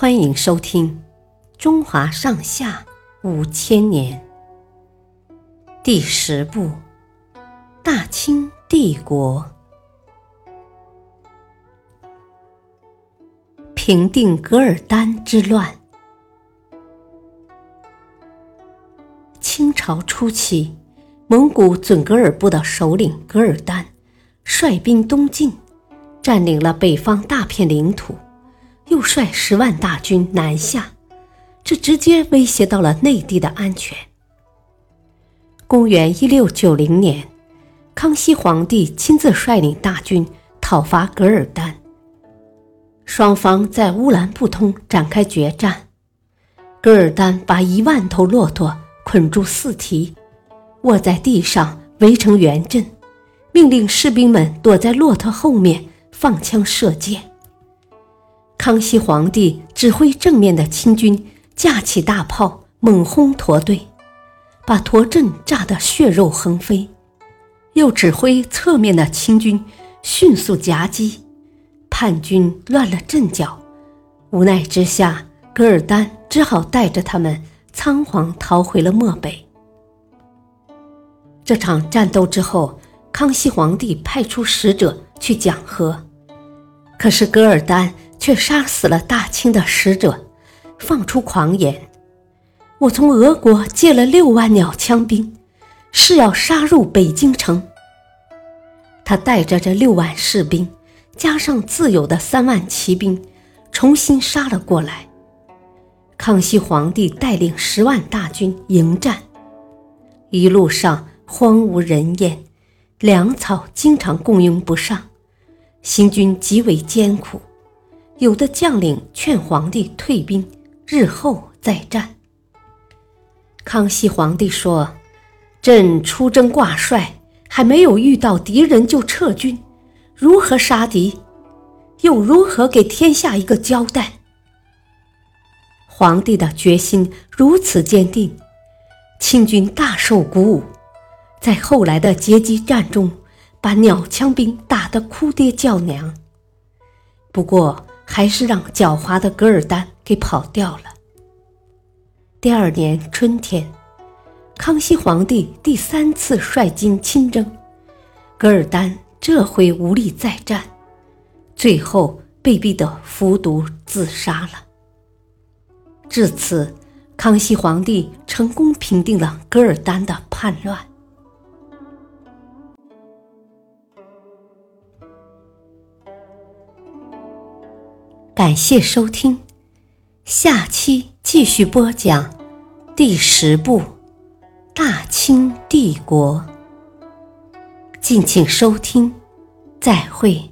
欢迎收听《中华上下五千年》第十部《大清帝国》，平定噶尔丹之乱。清朝初期，蒙古准噶尔部的首领噶尔丹率兵东进，占领了北方大片领土。又率十万大军南下，这直接威胁到了内地的安全。公元一六九零年，康熙皇帝亲自率领大军讨伐噶尔丹，双方在乌兰布通展开决战。噶尔丹把一万头骆驼捆住四蹄，卧在地上围成圆阵，命令士兵们躲在骆驼后面放枪射箭。康熙皇帝指挥正面的清军架起大炮猛轰驼队，把驼阵炸得血肉横飞；又指挥侧面的清军迅速夹击，叛军乱了阵脚。无奈之下，噶尔丹只好带着他们仓皇逃回了漠北。这场战斗之后，康熙皇帝派出使者去讲和，可是噶尔丹。却杀死了大清的使者，放出狂言：“我从俄国借了六万鸟枪兵，是要杀入北京城。”他带着这六万士兵，加上自有的三万骑兵，重新杀了过来。康熙皇帝带领十万大军迎战，一路上荒无人烟，粮草经常供应不上，行军极为艰苦。有的将领劝皇帝退兵，日后再战。康熙皇帝说：“朕出征挂帅，还没有遇到敌人就撤军，如何杀敌？又如何给天下一个交代？”皇帝的决心如此坚定，清军大受鼓舞，在后来的截击战中，把鸟枪兵打得哭爹叫娘。不过，还是让狡猾的噶尔丹给跑掉了。第二年春天，康熙皇帝第三次率军亲征，噶尔丹这回无力再战，最后被逼得服毒自杀了。至此，康熙皇帝成功平定了噶尔丹的叛乱。感谢收听，下期继续播讲第十部《大清帝国》，敬请收听，再会。